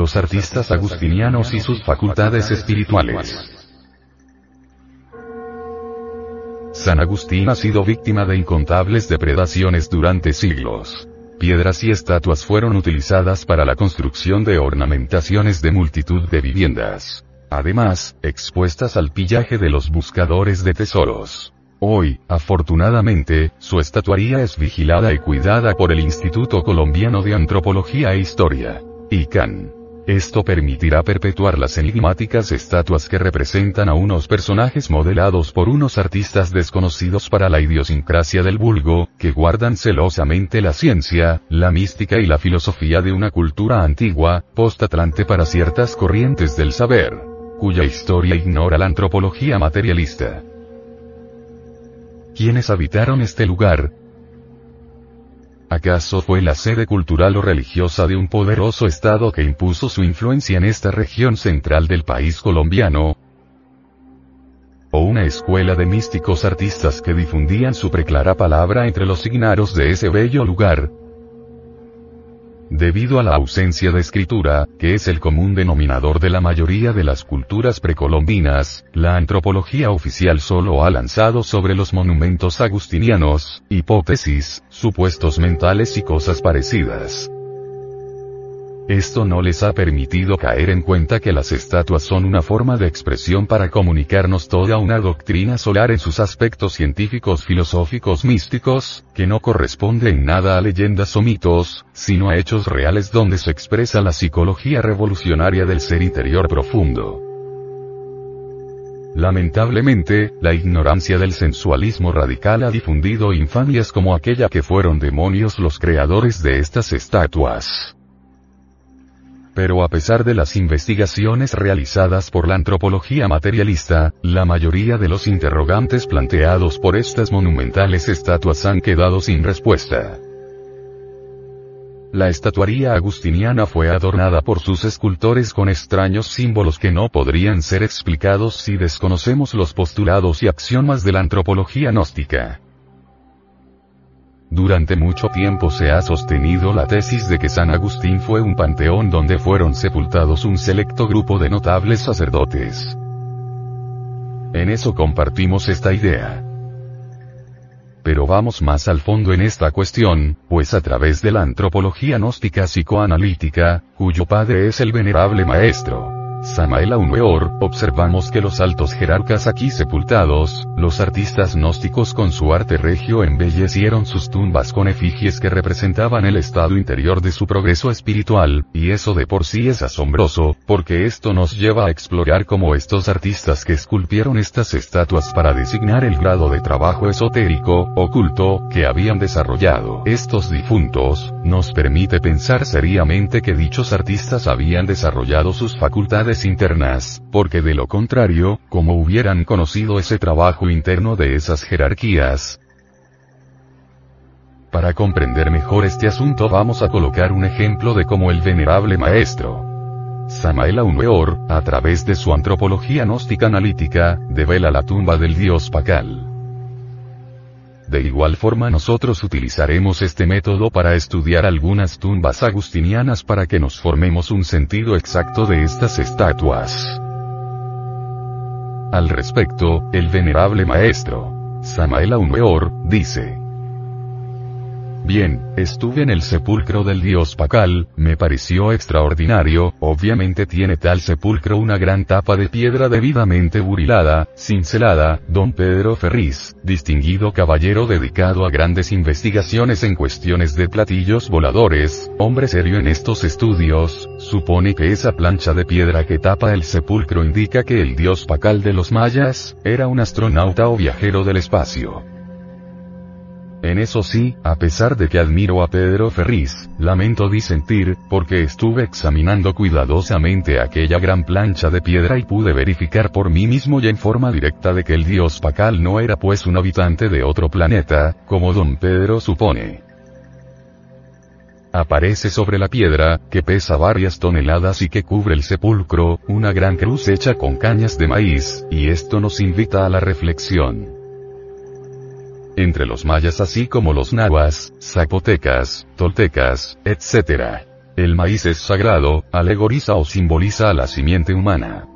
los artistas agustinianos y sus facultades espirituales. San Agustín ha sido víctima de incontables depredaciones durante siglos. Piedras y estatuas fueron utilizadas para la construcción de ornamentaciones de multitud de viviendas. Además, expuestas al pillaje de los buscadores de tesoros. Hoy, afortunadamente, su estatuaría es vigilada y cuidada por el Instituto Colombiano de Antropología e Historia. ICANN. Esto permitirá perpetuar las enigmáticas estatuas que representan a unos personajes modelados por unos artistas desconocidos para la idiosincrasia del vulgo, que guardan celosamente la ciencia, la mística y la filosofía de una cultura antigua, post-atlante para ciertas corrientes del saber, cuya historia ignora la antropología materialista. ¿Quiénes habitaron este lugar? ¿Acaso fue la sede cultural o religiosa de un poderoso Estado que impuso su influencia en esta región central del país colombiano? ¿O una escuela de místicos artistas que difundían su preclara palabra entre los signaros de ese bello lugar? Debido a la ausencia de escritura, que es el común denominador de la mayoría de las culturas precolombinas, la antropología oficial solo ha lanzado sobre los monumentos agustinianos, hipótesis, supuestos mentales y cosas parecidas. Esto no les ha permitido caer en cuenta que las estatuas son una forma de expresión para comunicarnos toda una doctrina solar en sus aspectos científicos, filosóficos, místicos, que no corresponde en nada a leyendas o mitos, sino a hechos reales donde se expresa la psicología revolucionaria del ser interior profundo. Lamentablemente, la ignorancia del sensualismo radical ha difundido infamias como aquella que fueron demonios los creadores de estas estatuas. Pero a pesar de las investigaciones realizadas por la antropología materialista, la mayoría de los interrogantes planteados por estas monumentales estatuas han quedado sin respuesta. La estatuaría agustiniana fue adornada por sus escultores con extraños símbolos que no podrían ser explicados si desconocemos los postulados y axiomas de la antropología gnóstica. Durante mucho tiempo se ha sostenido la tesis de que San Agustín fue un panteón donde fueron sepultados un selecto grupo de notables sacerdotes. En eso compartimos esta idea. Pero vamos más al fondo en esta cuestión, pues a través de la antropología gnóstica psicoanalítica, cuyo padre es el venerable maestro, Samael Aumeor, observamos que los altos jerarcas aquí sepultados, los artistas gnósticos con su arte regio embellecieron sus tumbas con efigies que representaban el estado interior de su progreso espiritual, y eso de por sí es asombroso, porque esto nos lleva a explorar cómo estos artistas que esculpieron estas estatuas para designar el grado de trabajo esotérico, oculto, que habían desarrollado estos difuntos, nos permite pensar seriamente que dichos artistas habían desarrollado sus facultades internas, porque de lo contrario, como hubieran conocido ese trabajo interno de esas jerarquías? Para comprender mejor este asunto vamos a colocar un ejemplo de cómo el venerable maestro, Samael Aumeor, a través de su antropología gnóstica analítica, devela la tumba del dios Pacal. De igual forma nosotros utilizaremos este método para estudiar algunas tumbas agustinianas para que nos formemos un sentido exacto de estas estatuas. Al respecto, el venerable maestro, Samael Aumeor, dice, Bien, estuve en el sepulcro del dios Pacal, me pareció extraordinario, obviamente tiene tal sepulcro una gran tapa de piedra debidamente burilada, cincelada, don Pedro Ferriz, distinguido caballero dedicado a grandes investigaciones en cuestiones de platillos voladores, hombre serio en estos estudios, supone que esa plancha de piedra que tapa el sepulcro indica que el dios Pacal de los mayas, era un astronauta o viajero del espacio. En eso sí, a pesar de que admiro a Pedro Ferriz, lamento disentir, porque estuve examinando cuidadosamente aquella gran plancha de piedra y pude verificar por mí mismo y en forma directa de que el dios Pacal no era pues un habitante de otro planeta, como don Pedro supone. Aparece sobre la piedra, que pesa varias toneladas y que cubre el sepulcro, una gran cruz hecha con cañas de maíz, y esto nos invita a la reflexión entre los mayas así como los nahuas, zapotecas, toltecas, etc. el maíz es sagrado, alegoriza o simboliza a la simiente humana.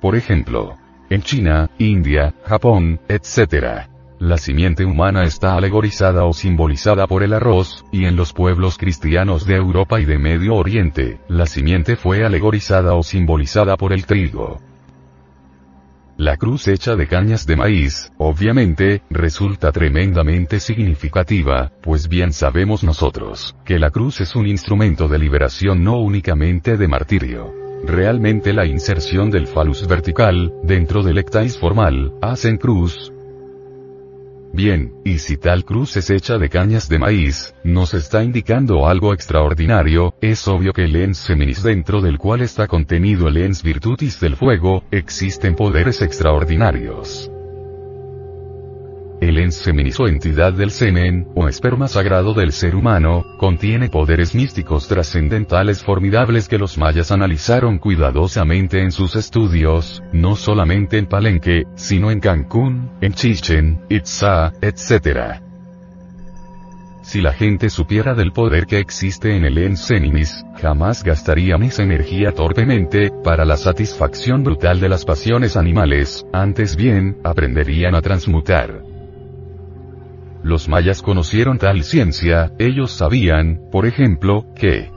Por ejemplo, en China, India, Japón, etc. La simiente humana está alegorizada o simbolizada por el arroz, y en los pueblos cristianos de Europa y de Medio Oriente, la simiente fue alegorizada o simbolizada por el trigo. La cruz hecha de cañas de maíz, obviamente, resulta tremendamente significativa, pues bien sabemos nosotros, que la cruz es un instrumento de liberación no únicamente de martirio. Realmente la inserción del falus vertical, dentro del ectais formal, hacen cruz, Bien, y si tal cruz es hecha de cañas de maíz, nos está indicando algo extraordinario, es obvio que el ens feminis dentro del cual está contenido el ens virtutis del fuego, existen poderes extraordinarios. El ens feminis o entidad del semen, o esperma sagrado del ser humano, contiene poderes místicos trascendentales formidables que los mayas analizaron cuidadosamente en sus estudios, no solamente en Palenque, sino en Cancún, en Chichen, Itzá, etc. Si la gente supiera del poder que existe en el ens feminis, jamás gastarían esa energía torpemente, para la satisfacción brutal de las pasiones animales, antes bien, aprenderían a transmutar. Los mayas conocieron tal ciencia, ellos sabían, por ejemplo, que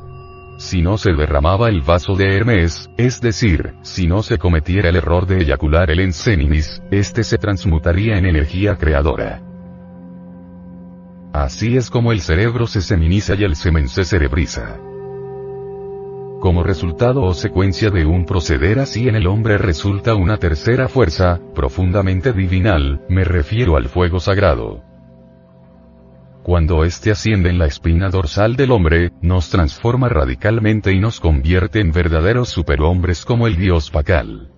si no se derramaba el vaso de Hermes, es decir, si no se cometiera el error de eyacular el enseninis, este se transmutaría en energía creadora. Así es como el cerebro se seminiza y el semen se cerebriza. Como resultado o secuencia de un proceder así en el hombre resulta una tercera fuerza, profundamente divinal, me refiero al fuego sagrado cuando éste asciende en la espina dorsal del hombre, nos transforma radicalmente y nos convierte en verdaderos superhombres como el dios Pacal.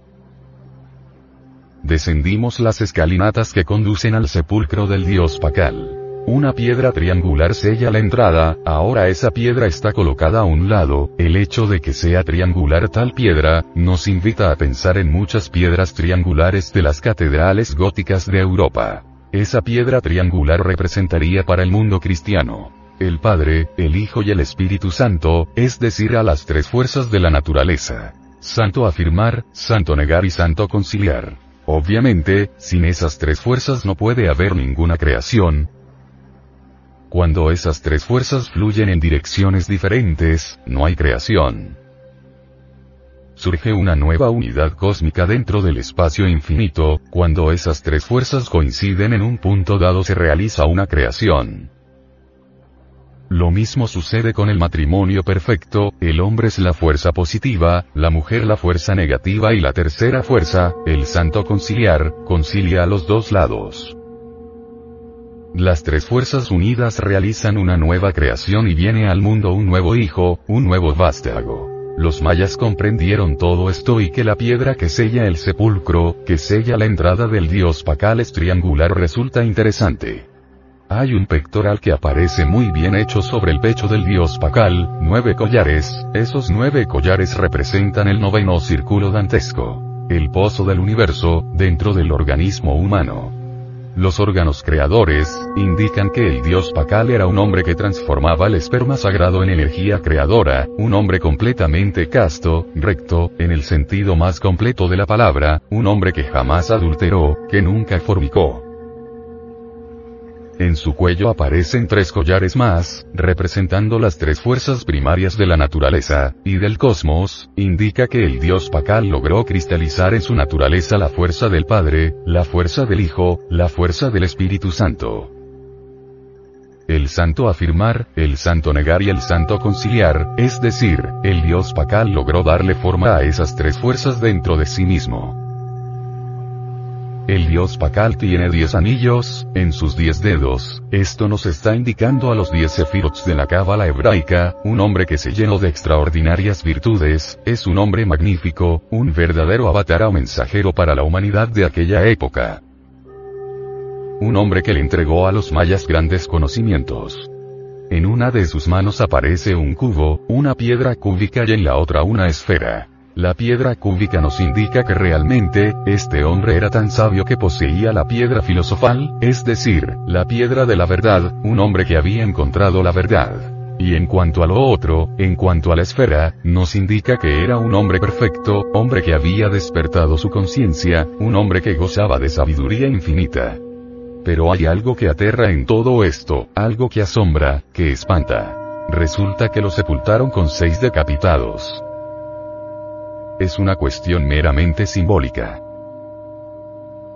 Descendimos las escalinatas que conducen al sepulcro del dios Pacal. Una piedra triangular sella la entrada, ahora esa piedra está colocada a un lado, el hecho de que sea triangular tal piedra, nos invita a pensar en muchas piedras triangulares de las catedrales góticas de Europa. Esa piedra triangular representaría para el mundo cristiano el Padre, el Hijo y el Espíritu Santo, es decir, a las tres fuerzas de la naturaleza. Santo afirmar, santo negar y santo conciliar. Obviamente, sin esas tres fuerzas no puede haber ninguna creación. Cuando esas tres fuerzas fluyen en direcciones diferentes, no hay creación surge una nueva unidad cósmica dentro del espacio infinito, cuando esas tres fuerzas coinciden en un punto dado se realiza una creación. Lo mismo sucede con el matrimonio perfecto, el hombre es la fuerza positiva, la mujer la fuerza negativa y la tercera fuerza, el santo conciliar, concilia a los dos lados. Las tres fuerzas unidas realizan una nueva creación y viene al mundo un nuevo hijo, un nuevo vástago. Los mayas comprendieron todo esto y que la piedra que sella el sepulcro, que sella la entrada del dios Pacal es triangular resulta interesante. Hay un pectoral que aparece muy bien hecho sobre el pecho del dios Pacal, nueve collares, esos nueve collares representan el noveno círculo dantesco. El pozo del universo, dentro del organismo humano. Los órganos creadores, indican que el dios Pakal era un hombre que transformaba el esperma sagrado en energía creadora, un hombre completamente casto, recto, en el sentido más completo de la palabra, un hombre que jamás adulteró, que nunca fornicó. En su cuello aparecen tres collares más, representando las tres fuerzas primarias de la naturaleza, y del cosmos, indica que el dios Pakal logró cristalizar en su naturaleza la fuerza del Padre, la fuerza del Hijo, la fuerza del Espíritu Santo. El santo afirmar, el santo negar y el santo conciliar, es decir, el dios Pakal logró darle forma a esas tres fuerzas dentro de sí mismo. El dios Pakal tiene 10 anillos, en sus 10 dedos, esto nos está indicando a los 10 sefirots de la cábala hebraica, un hombre que se llenó de extraordinarias virtudes, es un hombre magnífico, un verdadero avatar o mensajero para la humanidad de aquella época. Un hombre que le entregó a los mayas grandes conocimientos. En una de sus manos aparece un cubo, una piedra cúbica y en la otra una esfera. La piedra cúbica nos indica que realmente, este hombre era tan sabio que poseía la piedra filosofal, es decir, la piedra de la verdad, un hombre que había encontrado la verdad. Y en cuanto a lo otro, en cuanto a la esfera, nos indica que era un hombre perfecto, hombre que había despertado su conciencia, un hombre que gozaba de sabiduría infinita. Pero hay algo que aterra en todo esto, algo que asombra, que espanta. Resulta que lo sepultaron con seis decapitados. Es una cuestión meramente simbólica.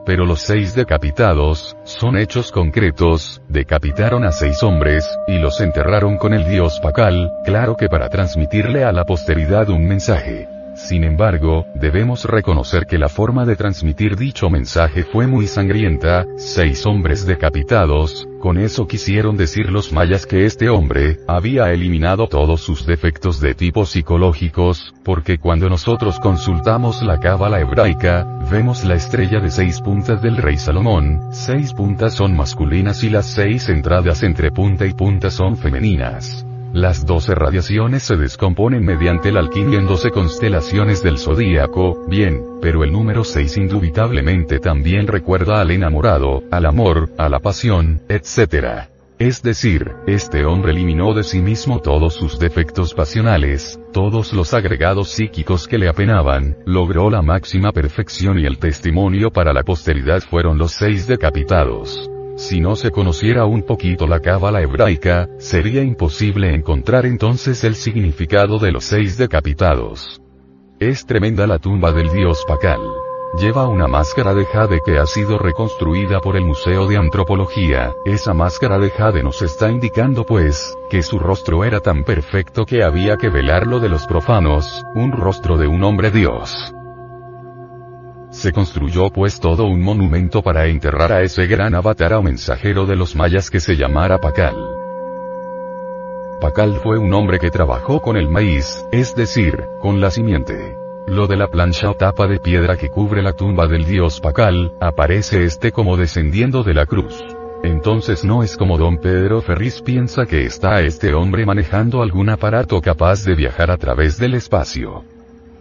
Pero los seis decapitados, son hechos concretos, decapitaron a seis hombres, y los enterraron con el dios Pacal, claro que para transmitirle a la posteridad un mensaje. Sin embargo, debemos reconocer que la forma de transmitir dicho mensaje fue muy sangrienta, seis hombres decapitados, con eso quisieron decir los mayas que este hombre, había eliminado todos sus defectos de tipo psicológicos, porque cuando nosotros consultamos la cábala hebraica, vemos la estrella de seis puntas del rey Salomón, seis puntas son masculinas y las seis entradas entre punta y punta son femeninas. Las doce radiaciones se descomponen mediante la alquimia en doce constelaciones del zodíaco, bien, pero el número 6 indubitablemente también recuerda al enamorado, al amor, a la pasión, etc. Es decir, este hombre eliminó de sí mismo todos sus defectos pasionales, todos los agregados psíquicos que le apenaban, logró la máxima perfección y el testimonio para la posteridad fueron los seis decapitados. Si no se conociera un poquito la cábala hebraica, sería imposible encontrar entonces el significado de los seis decapitados. Es tremenda la tumba del dios Pacal. Lleva una máscara de jade que ha sido reconstruida por el Museo de Antropología, esa máscara de jade nos está indicando pues, que su rostro era tan perfecto que había que velarlo de los profanos, un rostro de un hombre dios. Se construyó pues todo un monumento para enterrar a ese gran avatar o mensajero de los mayas que se llamara Pacal. Pacal fue un hombre que trabajó con el maíz, es decir, con la simiente. Lo de la plancha o tapa de piedra que cubre la tumba del dios Pacal, aparece este como descendiendo de la cruz. Entonces no es como don Pedro Ferris piensa que está este hombre manejando algún aparato capaz de viajar a través del espacio.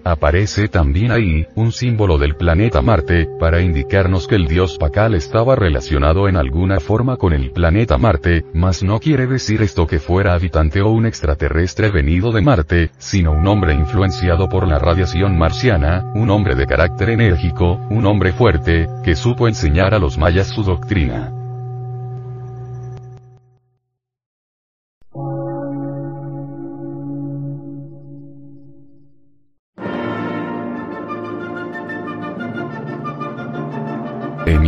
Aparece también ahí, un símbolo del planeta Marte, para indicarnos que el dios Pacal estaba relacionado en alguna forma con el planeta Marte, mas no quiere decir esto que fuera habitante o un extraterrestre venido de Marte, sino un hombre influenciado por la radiación marciana, un hombre de carácter enérgico, un hombre fuerte, que supo enseñar a los mayas su doctrina.